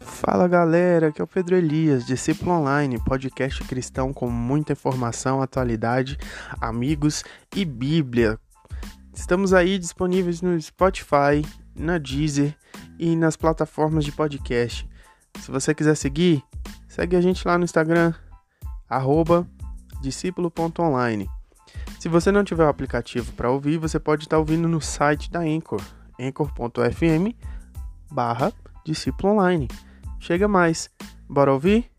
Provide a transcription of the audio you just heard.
Fala galera, aqui é o Pedro Elias, discípulo online, podcast cristão com muita informação, atualidade, amigos e Bíblia. Estamos aí disponíveis no Spotify, na Deezer e nas plataformas de podcast. Se você quiser seguir, segue a gente lá no Instagram, discípulo.online. Se você não tiver o aplicativo para ouvir, você pode estar ouvindo no site da Anchor, anchor.fm barra discípulo online. Chega mais. Bora ouvir?